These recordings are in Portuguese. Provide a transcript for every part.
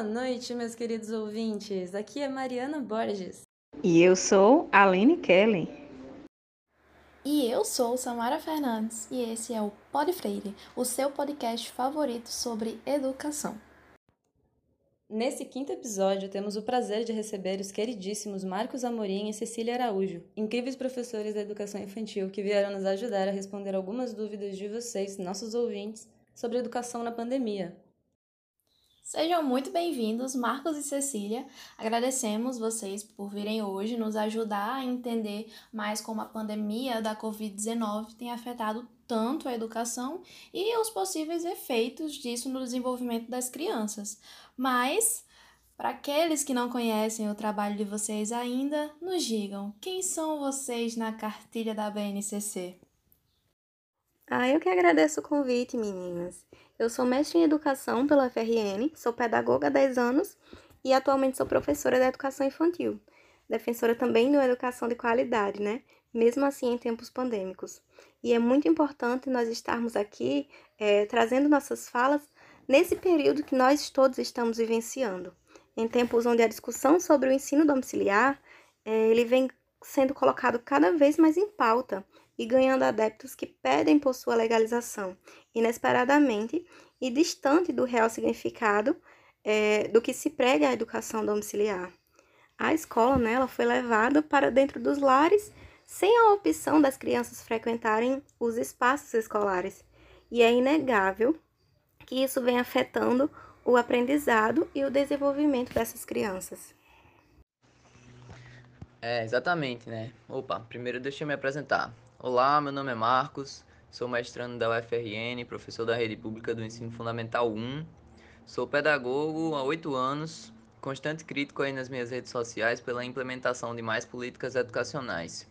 Boa noite, meus queridos ouvintes. Aqui é Mariana Borges. E eu sou Aline Kelly. E eu sou Samara Fernandes e esse é o Pod Freire, o seu podcast favorito sobre educação. Nesse quinto episódio, temos o prazer de receber os queridíssimos Marcos Amorim e Cecília Araújo, incríveis professores da educação infantil que vieram nos ajudar a responder algumas dúvidas de vocês, nossos ouvintes, sobre educação na pandemia. Sejam muito bem-vindos, Marcos e Cecília. Agradecemos vocês por virem hoje nos ajudar a entender mais como a pandemia da Covid-19 tem afetado tanto a educação e os possíveis efeitos disso no desenvolvimento das crianças. Mas, para aqueles que não conhecem o trabalho de vocês ainda, nos digam quem são vocês na cartilha da BNCC. Ah, eu que agradeço o convite, meninas. Eu sou mestre em educação pela FRN, sou pedagoga há 10 anos e atualmente sou professora da educação infantil. Defensora também de uma educação de qualidade, né? Mesmo assim em tempos pandêmicos. E é muito importante nós estarmos aqui é, trazendo nossas falas nesse período que nós todos estamos vivenciando. Em tempos onde a discussão sobre o ensino domiciliar é, ele vem sendo colocado cada vez mais em pauta e ganhando adeptos que pedem por sua legalização, inesperadamente e distante do real significado é, do que se prega a educação domiciliar. A escola né, ela foi levada para dentro dos lares sem a opção das crianças frequentarem os espaços escolares, e é inegável que isso vem afetando o aprendizado e o desenvolvimento dessas crianças. É, exatamente, né? Opa, primeiro deixa eu me apresentar. Olá, meu nome é Marcos, sou mestrando da UFRN, professor da Rede Pública do Ensino Fundamental 1. Sou pedagogo há oito anos, constante crítico aí nas minhas redes sociais pela implementação de mais políticas educacionais.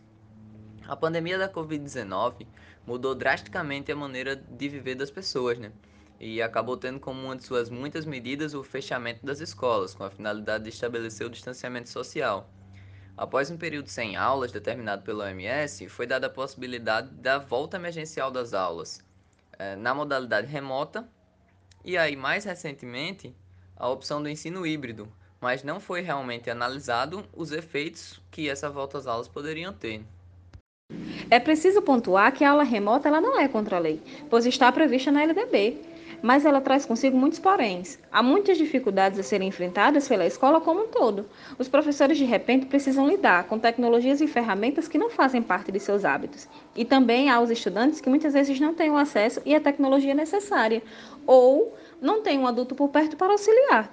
A pandemia da Covid-19 mudou drasticamente a maneira de viver das pessoas, né? E acabou tendo como uma de suas muitas medidas o fechamento das escolas, com a finalidade de estabelecer o distanciamento social. Após um período sem aulas determinado pelo OMS, foi dada a possibilidade da volta emergencial das aulas eh, na modalidade remota e aí mais recentemente a opção do ensino híbrido, mas não foi realmente analisado os efeitos que essa volta às aulas poderiam ter. É preciso pontuar que a aula remota ela não é contra a lei, pois está prevista na LDB mas ela traz consigo muitos poréns. Há muitas dificuldades a serem enfrentadas pela escola como um todo. Os professores, de repente, precisam lidar com tecnologias e ferramentas que não fazem parte de seus hábitos. E também há os estudantes que muitas vezes não têm o acesso e a tecnologia necessária, ou não têm um adulto por perto para auxiliar.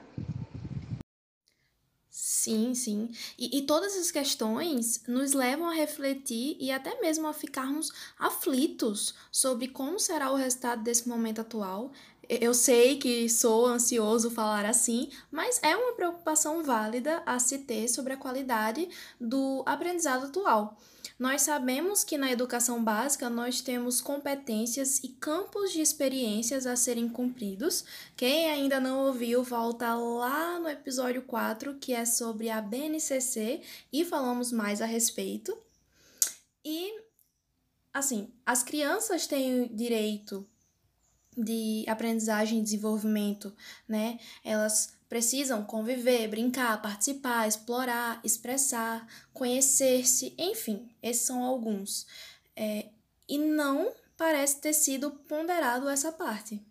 Sim, sim. E, e, todas essas questões nos levam a refletir e até mesmo a ficarmos aflitos sobre como será o resultado desse momento atual eu sei que sou ansioso falar assim, mas é uma preocupação válida a se ter sobre a qualidade do aprendizado atual. Nós sabemos que na educação básica nós temos competências e campos de experiências a serem cumpridos. Quem ainda não ouviu, volta lá no episódio 4, que é sobre a BNCC, e falamos mais a respeito. E, assim, as crianças têm direito de aprendizagem e desenvolvimento, né? Elas precisam conviver, brincar, participar, explorar, expressar, conhecer-se, enfim, esses são alguns. É, e não parece ter sido ponderado essa parte.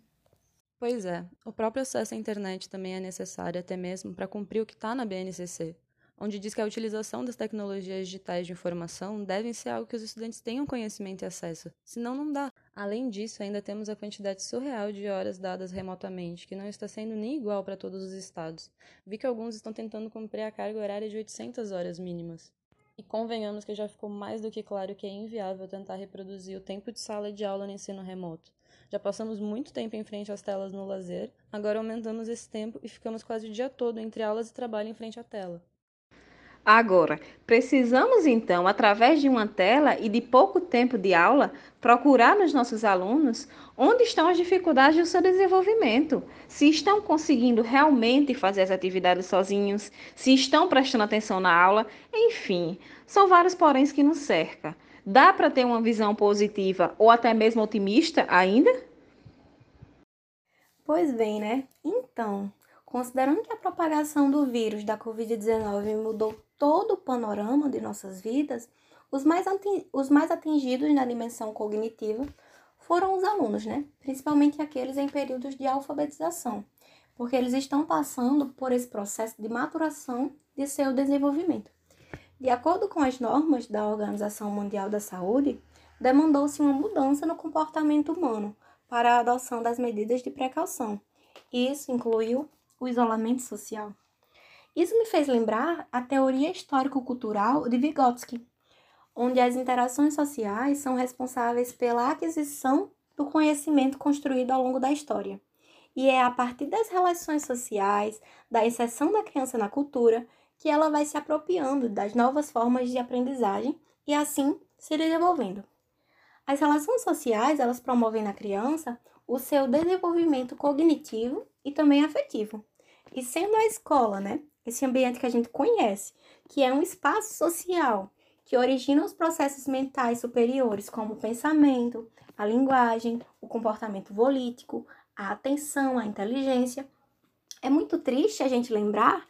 Pois é, o próprio acesso à internet também é necessário até mesmo para cumprir o que está na BNCC, onde diz que a utilização das tecnologias digitais de informação devem ser algo que os estudantes tenham conhecimento e acesso, senão não dá. Além disso, ainda temos a quantidade surreal de horas dadas remotamente, que não está sendo nem igual para todos os estados. Vi que alguns estão tentando cumprir a carga horária de 800 horas mínimas. E convenhamos que já ficou mais do que claro que é inviável tentar reproduzir o tempo de sala de aula no ensino remoto. Já passamos muito tempo em frente às telas no lazer, agora aumentamos esse tempo e ficamos quase o dia todo entre aulas e trabalho em frente à tela. Agora, precisamos então, através de uma tela e de pouco tempo de aula, procurar nos nossos alunos onde estão as dificuldades do seu desenvolvimento, se estão conseguindo realmente fazer as atividades sozinhos, se estão prestando atenção na aula, enfim, são vários poréns que nos cercam. Dá para ter uma visão positiva ou até mesmo otimista ainda? Pois bem, né? Então, Considerando que a propagação do vírus da Covid-19 mudou todo o panorama de nossas vidas, os mais, os mais atingidos na dimensão cognitiva foram os alunos, né? Principalmente aqueles em períodos de alfabetização, porque eles estão passando por esse processo de maturação de seu desenvolvimento. De acordo com as normas da Organização Mundial da Saúde, demandou-se uma mudança no comportamento humano para a adoção das medidas de precaução. Isso incluiu o isolamento social. Isso me fez lembrar a teoria histórico-cultural de Vygotsky, onde as interações sociais são responsáveis pela aquisição do conhecimento construído ao longo da história. E é a partir das relações sociais, da inserção da criança na cultura, que ela vai se apropriando das novas formas de aprendizagem e assim se desenvolvendo. As relações sociais, elas promovem na criança o seu desenvolvimento cognitivo e também afetivo. E sendo a escola, né, esse ambiente que a gente conhece, que é um espaço social que origina os processos mentais superiores, como o pensamento, a linguagem, o comportamento volítico, a atenção, a inteligência. É muito triste a gente lembrar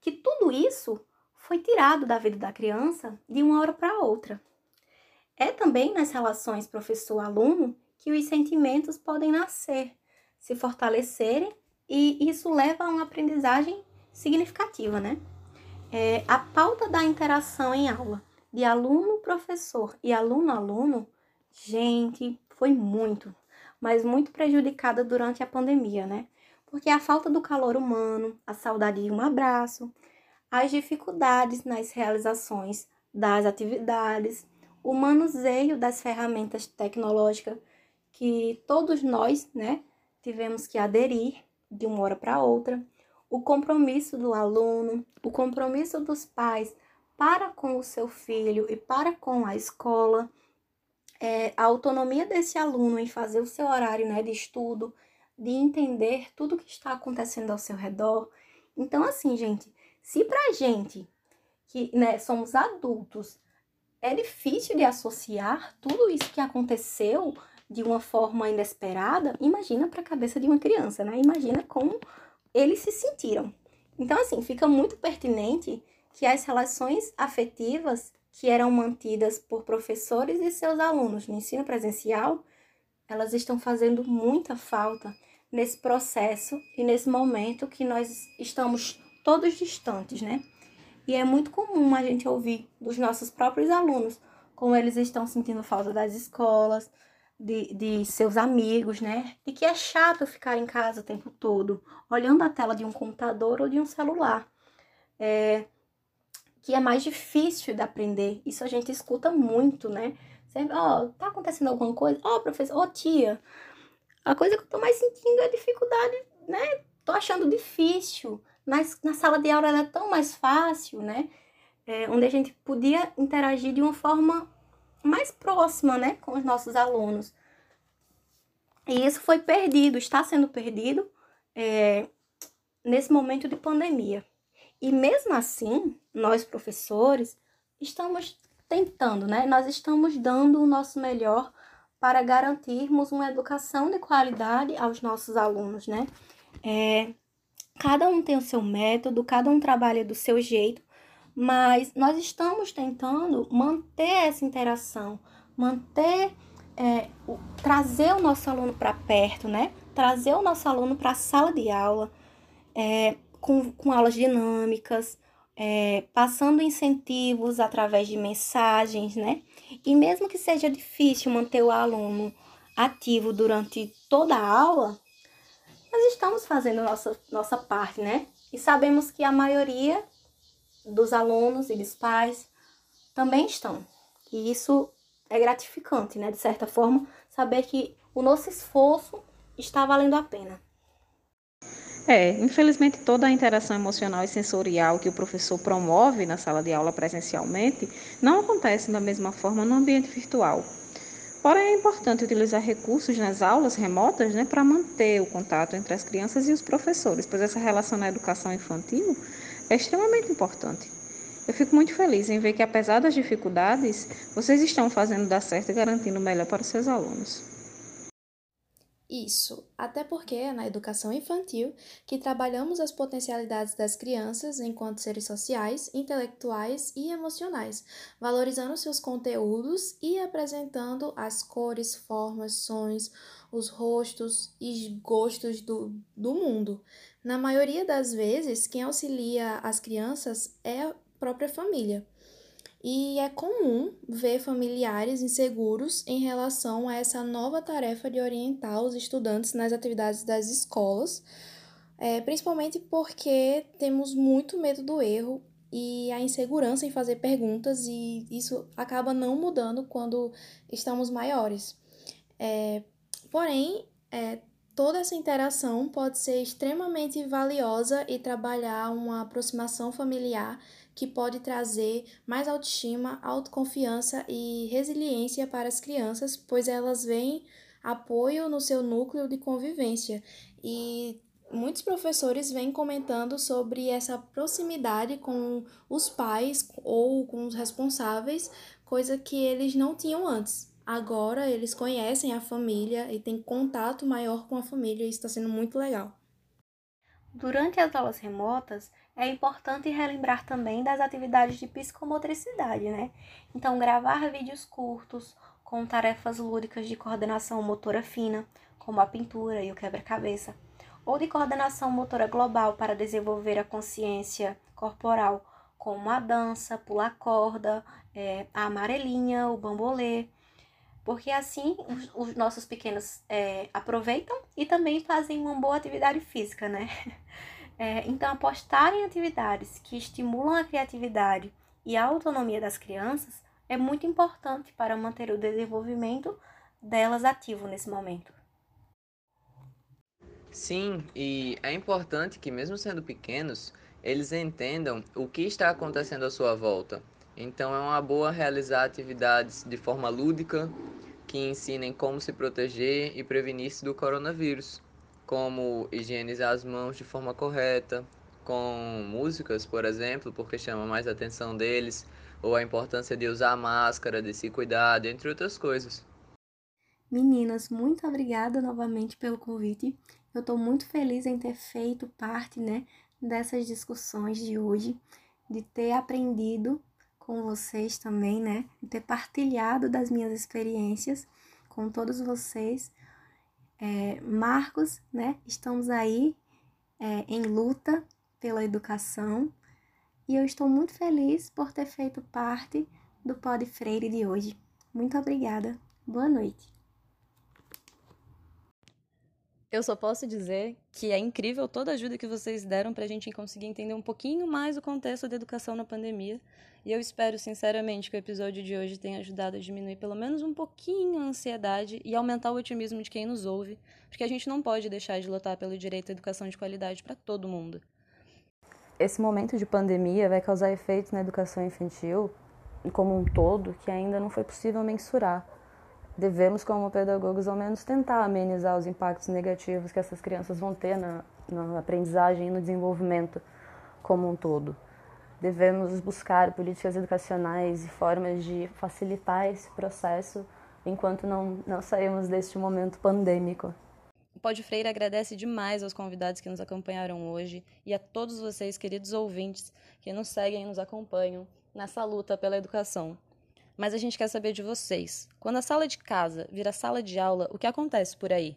que tudo isso foi tirado da vida da criança de uma hora para outra. É também nas relações professor-aluno que os sentimentos podem nascer, se fortalecerem e isso leva a uma aprendizagem significativa, né? É, a pauta da interação em aula de aluno-professor e aluno-aluno, gente, foi muito, mas muito prejudicada durante a pandemia, né? Porque a falta do calor humano, a saudade de um abraço, as dificuldades nas realizações das atividades, o manuseio das ferramentas tecnológicas que todos nós, né, tivemos que aderir de uma hora para outra, o compromisso do aluno, o compromisso dos pais para com o seu filho e para com a escola, é, a autonomia desse aluno em fazer o seu horário né, de estudo, de entender tudo que está acontecendo ao seu redor. Então, assim, gente, se para gente que né, somos adultos é difícil de associar tudo isso que aconteceu de uma forma inesperada, imagina para a cabeça de uma criança, né? Imagina como eles se sentiram. Então, assim, fica muito pertinente que as relações afetivas que eram mantidas por professores e seus alunos no ensino presencial, elas estão fazendo muita falta nesse processo e nesse momento que nós estamos todos distantes, né? E é muito comum a gente ouvir dos nossos próprios alunos como eles estão sentindo falta das escolas, de, de seus amigos, né? E que é chato ficar em casa o tempo todo, olhando a tela de um computador ou de um celular. É, que é mais difícil de aprender. Isso a gente escuta muito, né? Sempre, ó, oh, tá acontecendo alguma coisa? Ó, oh, professor, ó, oh, tia. A coisa que eu tô mais sentindo é dificuldade, né? Tô achando difícil na, na sala de aula era tão mais fácil, né? É, onde a gente podia interagir de uma forma mais próxima, né, com os nossos alunos. E isso foi perdido, está sendo perdido é, nesse momento de pandemia. E mesmo assim, nós professores estamos tentando, né? Nós estamos dando o nosso melhor para garantirmos uma educação de qualidade aos nossos alunos, né? É, Cada um tem o seu método, cada um trabalha do seu jeito, mas nós estamos tentando manter essa interação, manter, é, o, trazer o nosso aluno para perto, né? Trazer o nosso aluno para a sala de aula, é, com, com aulas dinâmicas, é, passando incentivos através de mensagens, né? E mesmo que seja difícil manter o aluno ativo durante toda a aula, nós estamos fazendo nossa, nossa parte, né? E sabemos que a maioria dos alunos e dos pais também estão. E isso é gratificante, né? De certa forma, saber que o nosso esforço está valendo a pena. É, infelizmente toda a interação emocional e sensorial que o professor promove na sala de aula presencialmente não acontece da mesma forma no ambiente virtual. Porém, é importante utilizar recursos nas aulas remotas né, para manter o contato entre as crianças e os professores, pois essa relação na educação infantil é extremamente importante. Eu fico muito feliz em ver que, apesar das dificuldades, vocês estão fazendo dar certo e garantindo o melhor para os seus alunos. Isso, até porque é na educação infantil que trabalhamos as potencialidades das crianças enquanto seres sociais, intelectuais e emocionais, valorizando seus conteúdos e apresentando as cores, formas, sons, os rostos e gostos do, do mundo. Na maioria das vezes, quem auxilia as crianças é a própria família. E é comum ver familiares inseguros em relação a essa nova tarefa de orientar os estudantes nas atividades das escolas, é, principalmente porque temos muito medo do erro e a insegurança em fazer perguntas, e isso acaba não mudando quando estamos maiores. É, porém, é, toda essa interação pode ser extremamente valiosa e trabalhar uma aproximação familiar que pode trazer mais autoestima, autoconfiança e resiliência para as crianças, pois elas veem apoio no seu núcleo de convivência. E muitos professores vêm comentando sobre essa proximidade com os pais ou com os responsáveis, coisa que eles não tinham antes. Agora eles conhecem a família e têm contato maior com a família, e isso está sendo muito legal. Durante as aulas remotas, é importante relembrar também das atividades de psicomotricidade, né? Então, gravar vídeos curtos com tarefas lúdicas de coordenação motora fina, como a pintura e o quebra-cabeça, ou de coordenação motora global para desenvolver a consciência corporal, como a dança, pular corda, é, a amarelinha, o bambolê, porque assim os, os nossos pequenos é, aproveitam e também fazem uma boa atividade física, né? É, então, apostar em atividades que estimulam a criatividade e a autonomia das crianças é muito importante para manter o desenvolvimento delas ativo nesse momento. Sim, e é importante que, mesmo sendo pequenos, eles entendam o que está acontecendo à sua volta. Então, é uma boa realizar atividades de forma lúdica que ensinem como se proteger e prevenir-se do coronavírus como higienizar as mãos de forma correta, com músicas, por exemplo, porque chama mais a atenção deles, ou a importância de usar máscara, de se cuidar, entre outras coisas. Meninas, muito obrigada novamente pelo convite. Eu estou muito feliz em ter feito parte, né, dessas discussões de hoje, de ter aprendido com vocês também, né, de ter partilhado das minhas experiências com todos vocês é, Marcos, né? Estamos aí é, em luta pela educação e eu estou muito feliz por ter feito parte do Pod Freire de hoje. Muito obrigada. Boa noite. Eu só posso dizer que é incrível toda a ajuda que vocês deram para a gente conseguir entender um pouquinho mais o contexto da educação na pandemia e eu espero sinceramente que o episódio de hoje tenha ajudado a diminuir pelo menos um pouquinho a ansiedade e aumentar o otimismo de quem nos ouve, porque a gente não pode deixar de lutar pelo direito à educação de qualidade para todo mundo. Esse momento de pandemia vai causar efeitos na educação infantil como um todo que ainda não foi possível mensurar. Devemos, como pedagogos, ao menos tentar amenizar os impactos negativos que essas crianças vão ter na, na aprendizagem e no desenvolvimento como um todo. Devemos buscar políticas educacionais e formas de facilitar esse processo enquanto não, não saímos deste momento pandêmico. O Pode Freire agradece demais aos convidados que nos acompanharam hoje e a todos vocês, queridos ouvintes, que nos seguem e nos acompanham nessa luta pela educação. Mas a gente quer saber de vocês. Quando a sala de casa vira sala de aula, o que acontece por aí?